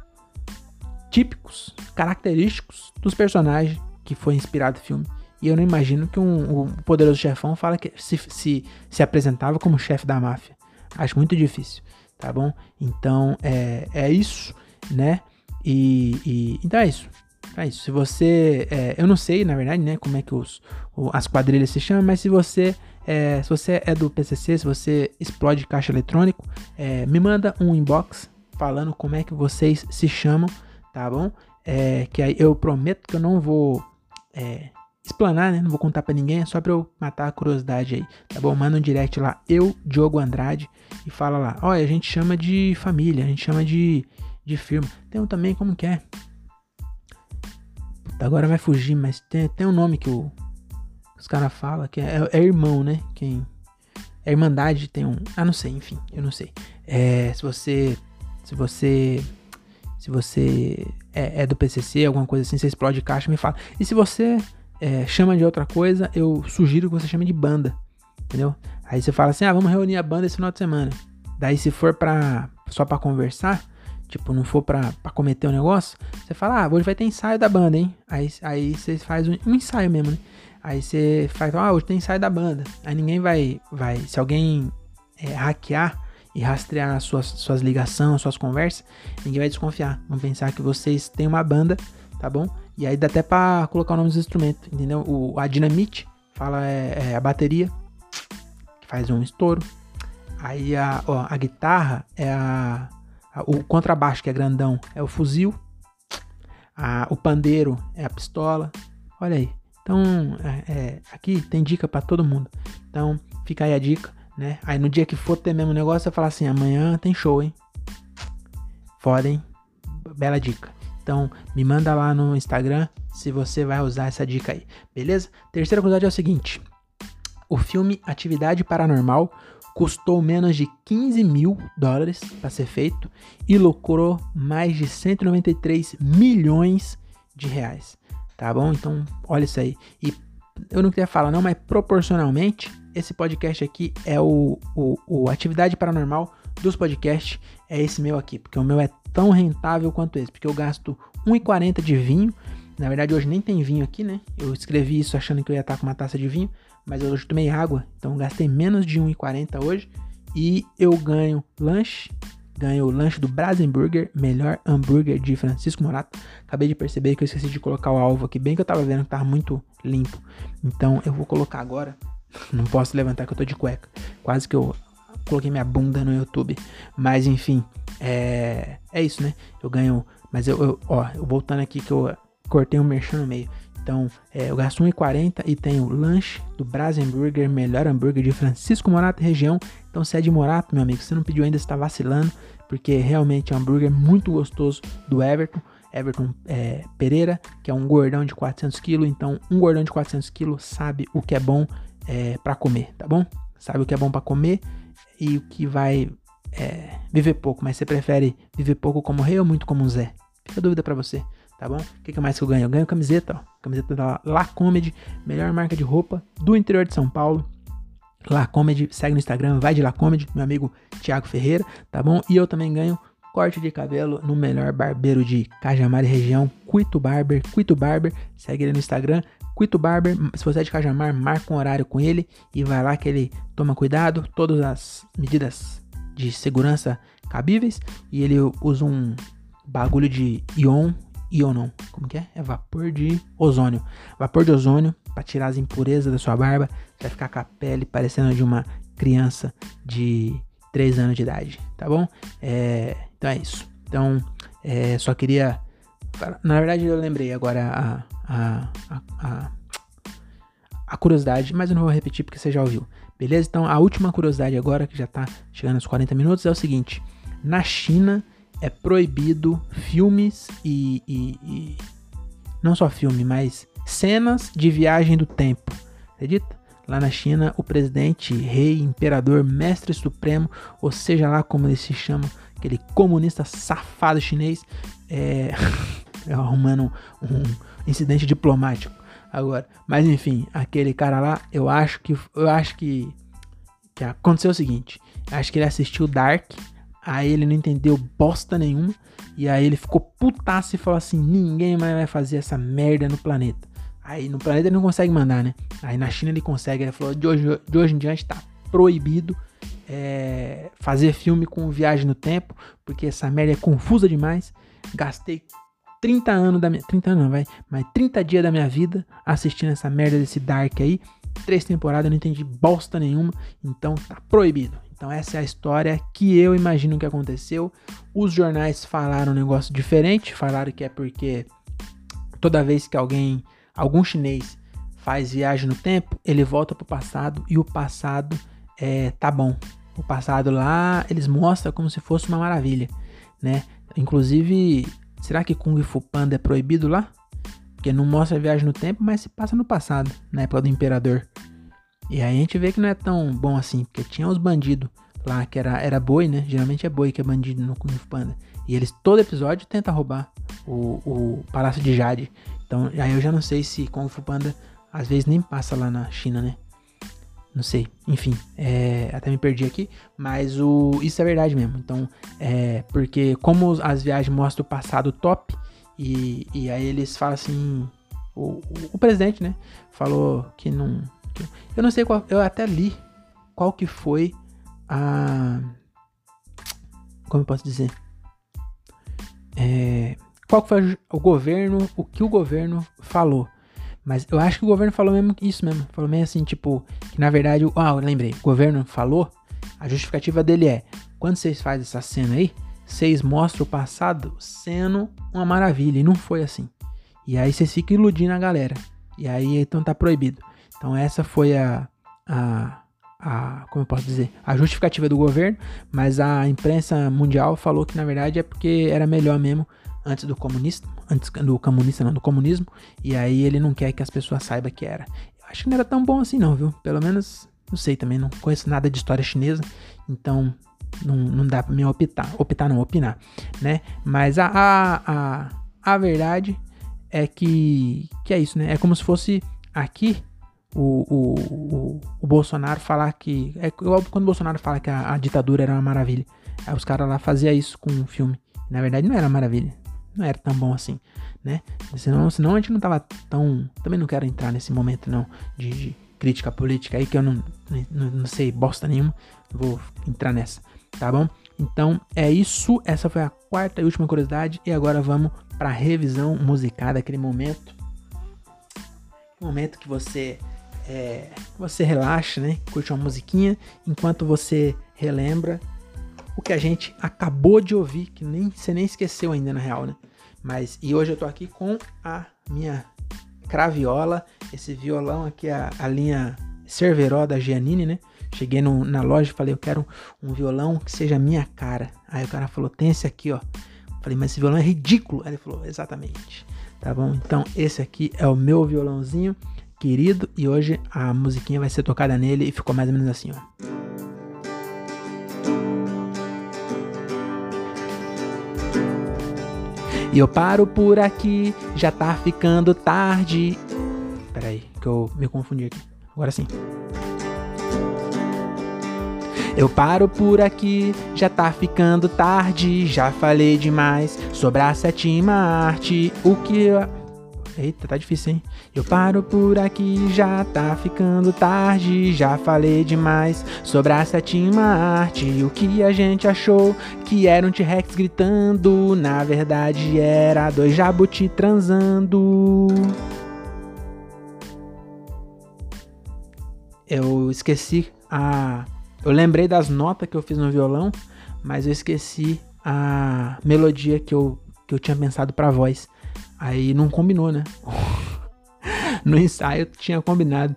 S1: típicos, característicos dos personagens que foi inspirado o filme. E eu não imagino que um, um poderoso chefão fala que se, se, se apresentava como chefe da máfia. Acho muito difícil, tá bom? Então é, é isso, né? E, e então é isso. É isso. Se você. É, eu não sei, na verdade, né, como é que os, o, as quadrilhas se chamam, mas se você. É, se você é do PCC, se você explode caixa eletrônico, é, me manda um inbox falando como é que vocês se chamam, tá bom? É, que aí eu prometo que eu não vou é, explanar, né? Não vou contar para ninguém, é só pra eu matar a curiosidade aí, tá bom? Manda um direct lá, eu, Diogo Andrade, e fala lá, olha, a gente chama de família, a gente chama de, de firma. Tem um também, como que é? Agora vai fugir, mas tem, tem um nome que o, os caras falam, que é, é, irmão, né? Quem. É Irmandade tem um. Ah, não sei, enfim, eu não sei. É, se você. Se você. Se você é, é do PCC, alguma coisa assim, você explode caixa, me fala. E se você é, chama de outra coisa, eu sugiro que você chame de banda. Entendeu? Aí você fala assim: ah, vamos reunir a banda esse final de semana. Daí, se for pra, só pra conversar, tipo, não for pra, pra cometer um negócio, você fala, ah, hoje vai ter ensaio da banda, hein? Aí, aí você faz um, um ensaio mesmo, né? Aí você faz, ah, hoje tem ensaio da banda. Aí ninguém vai, vai, se alguém é, hackear e rastrear as suas, suas ligações, suas conversas, ninguém vai desconfiar. Vão pensar que vocês têm uma banda, tá bom? E aí dá até pra colocar o nome dos instrumentos, entendeu? O, a dinamite fala é, é a bateria, que faz um estouro. Aí a, ó, a guitarra é a, o contrabaixo, que é grandão, é o fuzil. A, o pandeiro é a pistola. Olha aí. Então, é, é, aqui tem dica para todo mundo. Então, fica aí a dica, né? Aí no dia que for ter mesmo negócio, você fala assim: amanhã tem show, hein? Foda, hein? Bela dica. Então, me manda lá no Instagram se você vai usar essa dica aí, beleza? Terceira curiosidade é o seguinte: o filme Atividade Paranormal custou menos de 15 mil dólares para ser feito e lucrou mais de 193 milhões de reais. Tá bom? Então, olha isso aí. E eu não queria falar, não, mas proporcionalmente, esse podcast aqui é o, o, o Atividade Paranormal dos podcasts. É esse meu aqui, porque o meu é tão rentável quanto esse, porque eu gasto 1,40 de vinho. Na verdade, hoje nem tem vinho aqui, né? Eu escrevi isso achando que eu ia estar com uma taça de vinho, mas eu hoje tomei água, então gastei menos de 1,40 hoje e eu ganho lanche, ganho o lanche do Brasenburger, melhor hambúrguer de Francisco Morato. Acabei de perceber que eu esqueci de colocar o alvo aqui, bem que eu tava vendo que tava muito limpo. Então eu vou colocar agora. Não posso levantar que eu tô de cueca. Quase que eu coloquei minha bunda no YouTube. Mas enfim, é, é isso, né? Eu ganho. Mas eu, eu ó, voltando aqui que eu cortei um merchan no meio. Então, é, eu gasto 1,40 e tenho lanche do Brasenburger, melhor hambúrguer de Francisco Morato região. Então, se é de Morato, meu amigo, se não pediu ainda, você está vacilando, porque realmente é um hambúrguer muito gostoso do Everton. Everton é, Pereira, que é um gordão de 400 kg. Então, um gordão de 400 kg sabe o que é bom é, para comer, tá bom? Sabe o que é bom para comer e o que vai é, viver pouco. Mas você prefere viver pouco como rei ou muito como um Zé? Fica a dúvida para você tá bom? O que, que mais que eu ganho? Eu ganho camiseta, ó. Camiseta da La Comedy, melhor marca de roupa do interior de São Paulo. La Comedy, segue no Instagram, vai de La Comedy, meu amigo Thiago Ferreira, tá bom? E eu também ganho corte de cabelo no melhor barbeiro de Cajamar e região, Cuito Barber, Cuito Barber, segue ele no Instagram, Cuito Barber, se você é de Cajamar, marca um horário com ele e vai lá que ele toma cuidado, todas as medidas de segurança cabíveis e ele usa um bagulho de ion íon, como que é? É vapor de ozônio. Vapor de ozônio para tirar as impurezas da sua barba, vai ficar com a pele parecendo de uma criança de 3 anos de idade, tá bom? É, então é isso. Então, é, só queria. Na verdade, eu lembrei agora a, a, a, a curiosidade, mas eu não vou repetir porque você já ouviu. Beleza? Então a última curiosidade agora, que já tá chegando aos 40 minutos, é o seguinte: na China é proibido filmes e, e, e não só filme, mas cenas de viagem do tempo. Acredita? Lá na China, o presidente, rei, imperador, mestre supremo, ou seja lá como ele se chama, aquele comunista safado chinês, é, é arrumando um, um incidente diplomático agora. Mas enfim, aquele cara lá, eu acho que eu acho que que aconteceu o seguinte, acho que ele assistiu Dark, aí ele não entendeu bosta nenhuma e aí ele ficou putaço e falou assim: "Ninguém mais vai fazer essa merda no planeta". Aí no planeta ele não consegue mandar, né? Aí na China ele consegue. Ele falou: de hoje, de hoje em diante tá proibido é, fazer filme com viagem no tempo, porque essa merda é confusa demais. Gastei 30 anos da minha. 30 anos não, vai. Mas 30 dias da minha vida assistindo essa merda desse Dark aí. Três temporadas, não entendi bosta nenhuma. Então tá proibido. Então essa é a história que eu imagino que aconteceu. Os jornais falaram um negócio diferente. Falaram que é porque toda vez que alguém algum chinês faz viagem no tempo, ele volta pro passado e o passado é, tá bom. O passado lá eles mostram como se fosse uma maravilha, né? Inclusive, será que Kung Fu Panda é proibido lá? Porque não mostra viagem no tempo, mas se passa no passado, na época do imperador. E aí a gente vê que não é tão bom assim, porque tinha os bandidos lá que era, era boi, né? Geralmente é boi que é bandido no Kung Fu Panda. E eles todo episódio tentam roubar o, o Palácio de Jade. Então, aí eu já não sei se Kung Fu Panda às vezes nem passa lá na China, né? Não sei. Enfim, é, até me perdi aqui. Mas o, isso é verdade mesmo. Então, é, porque como as viagens mostram o passado top, e, e aí eles falam assim. O, o, presidente, né? Falou que não. Que, eu não sei qual. Eu até li qual que foi a. Como eu posso dizer? É, qual foi o governo, o que o governo falou. Mas eu acho que o governo falou mesmo isso mesmo. Falou meio assim, tipo, que na verdade, ah, eu lembrei, o governo falou, a justificativa dele é, quando vocês fazem essa cena aí, vocês mostram o passado sendo uma maravilha, e não foi assim. E aí vocês ficam iludindo a galera. E aí então tá proibido. Então essa foi a, a, a como eu posso dizer, a justificativa do governo, mas a imprensa mundial falou que na verdade é porque era melhor mesmo antes do comunista, antes do comunista não, do comunismo, e aí ele não quer que as pessoas saibam que era. Eu acho que não era tão bom assim não, viu? Pelo menos, não sei também, não conheço nada de história chinesa, então não, não dá pra me optar, optar não, opinar, né? Mas a, a, a, a verdade é que, que é isso, né? É como se fosse aqui o, o, o, o Bolsonaro falar que. É igual quando o Bolsonaro fala que a, a ditadura era uma maravilha. Aí os caras lá faziam isso com um filme. Na verdade, não era maravilha não era tão bom assim, né? Senão, senão a gente não tava tão. Também não quero entrar nesse momento, não, de, de crítica política aí, que eu não, não, não, sei bosta nenhuma. Vou entrar nessa, tá bom? Então é isso. Essa foi a quarta e última curiosidade. E agora vamos pra revisão musical daquele momento. Momento que você. É, você relaxa, né? Curte uma musiquinha enquanto você relembra o que a gente acabou de ouvir, que nem você nem esqueceu ainda na real, né? Mas e hoje eu tô aqui com a minha craviola, esse violão aqui a, a linha Cerveró da Giannini, né? Cheguei no, na loja e falei, eu quero um violão que seja minha cara. Aí o cara falou, tem esse aqui, ó. Falei, mas esse violão é ridículo. Aí ele falou, exatamente. Tá bom? Então esse aqui é o meu violãozinho querido e hoje a musiquinha vai ser tocada nele e ficou mais ou menos assim, ó. E eu paro por aqui, já tá ficando tarde. Pera aí, que eu me confundi aqui. Agora sim. Eu paro por aqui, já tá ficando tarde. Já falei demais sobre a sétima arte. O que eu Eita, tá difícil, hein? Eu paro por aqui, já tá ficando tarde. Já falei demais sobre a sétima arte. O que a gente achou que era um T-Rex gritando. Na verdade, era dois jabuti transando. Eu esqueci a. Eu lembrei das notas que eu fiz no violão, mas eu esqueci a melodia que eu, que eu tinha pensado pra voz. Aí não combinou, né? no ensaio tinha combinado.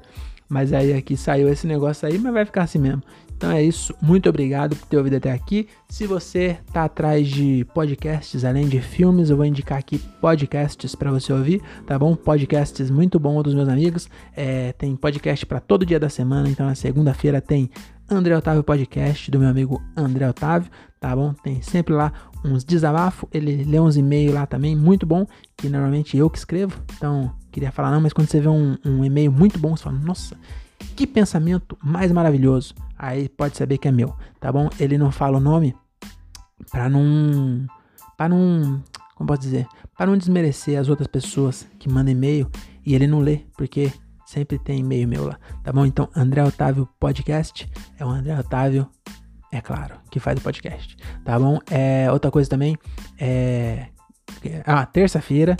S1: Mas aí aqui saiu esse negócio aí, mas vai ficar assim mesmo. Então é isso, muito obrigado por ter ouvido até aqui. Se você tá atrás de podcasts além de filmes, eu vou indicar aqui podcasts para você ouvir, tá bom? Podcasts muito bom dos meus amigos. É, tem podcast para todo dia da semana, então na segunda-feira tem André Otávio Podcast do meu amigo André Otávio, tá bom? Tem sempre lá uns desabafos, ele lê uns e-mails lá também, muito bom, que normalmente eu que escrevo, então queria falar não, mas quando você vê um, um e-mail muito bom, você fala, nossa, que pensamento mais maravilhoso. Aí pode saber que é meu, tá bom? Ele não fala o nome para não para não, como posso dizer, para não desmerecer as outras pessoas que mandam e-mail e ele não lê, porque sempre tem e-mail meu lá, tá bom? Então, André Otávio Podcast é o André Otávio, é claro, que faz o podcast, tá bom? É outra coisa também, é ah, terça-feira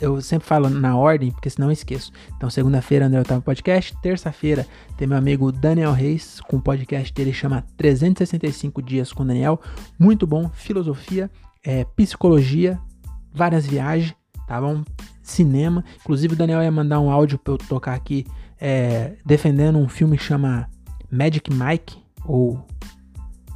S1: eu sempre falo na ordem, porque senão eu esqueço. Então, segunda-feira, André Otávio Podcast. Terça-feira, tem meu amigo Daniel Reis, com o podcast dele chama 365 Dias com Daniel. Muito bom, filosofia, é, psicologia, várias viagens, tá bom? Cinema. Inclusive, o Daniel ia mandar um áudio pra eu tocar aqui, é, defendendo um filme que chama Magic Mike, ou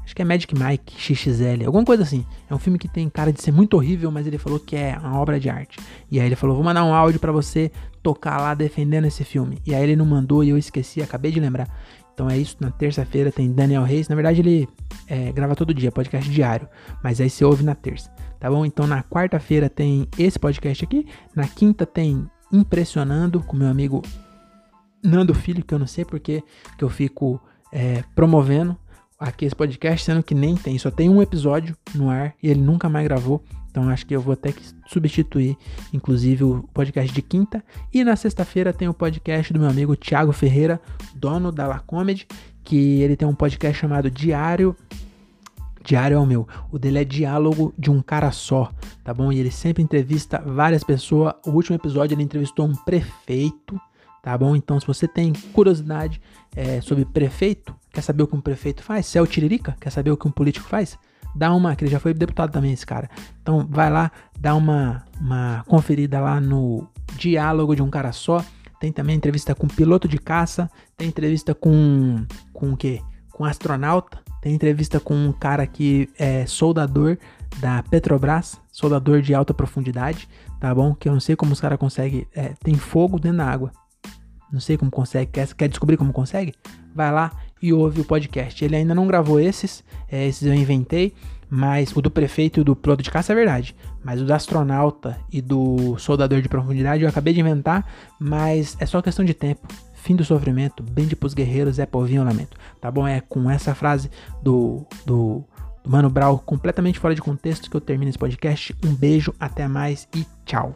S1: Acho que é Magic Mike XXL, alguma coisa assim. É um filme que tem cara de ser muito horrível, mas ele falou que é uma obra de arte. E aí ele falou: vou mandar um áudio para você tocar lá defendendo esse filme. E aí ele não mandou e eu esqueci, acabei de lembrar. Então é isso, na terça-feira tem Daniel Reis. Na verdade, ele é, grava todo dia, podcast diário. Mas aí você ouve na terça, tá bom? Então na quarta-feira tem esse podcast aqui. Na quinta tem Impressionando com meu amigo Nando Filho, que eu não sei porque que eu fico é, promovendo aqui esse podcast, sendo que nem tem, só tem um episódio no ar e ele nunca mais gravou. Então acho que eu vou até que substituir, inclusive, o podcast de quinta. E na sexta-feira tem o podcast do meu amigo Thiago Ferreira, dono da La Comedy, que ele tem um podcast chamado Diário. Diário é o meu. O dele é diálogo de um cara só, tá bom? E ele sempre entrevista várias pessoas. O último episódio ele entrevistou um prefeito tá bom? Então, se você tem curiosidade é, sobre prefeito, quer saber o que um prefeito faz? Se é o Tiririca, quer saber o que um político faz? Dá uma, que ele já foi deputado também, esse cara. Então, vai lá, dá uma, uma conferida lá no Diálogo de um Cara Só. Tem também entrevista com piloto de caça, tem entrevista com, com o quê? Com astronauta, tem entrevista com um cara que é soldador da Petrobras, soldador de alta profundidade, tá bom? Que eu não sei como os caras conseguem. É, tem fogo dentro da água. Não sei como consegue. Quer, quer descobrir como consegue? Vai lá e ouve o podcast. Ele ainda não gravou esses, é, esses eu inventei, mas o do prefeito e o do piloto de caça é verdade. Mas o do astronauta e do soldador de profundidade eu acabei de inventar, mas é só questão de tempo. Fim do sofrimento, bem pros guerreiros, é povinho lamento. Tá bom? É com essa frase do, do, do Mano Brau completamente fora de contexto que eu termino esse podcast. Um beijo, até mais e tchau.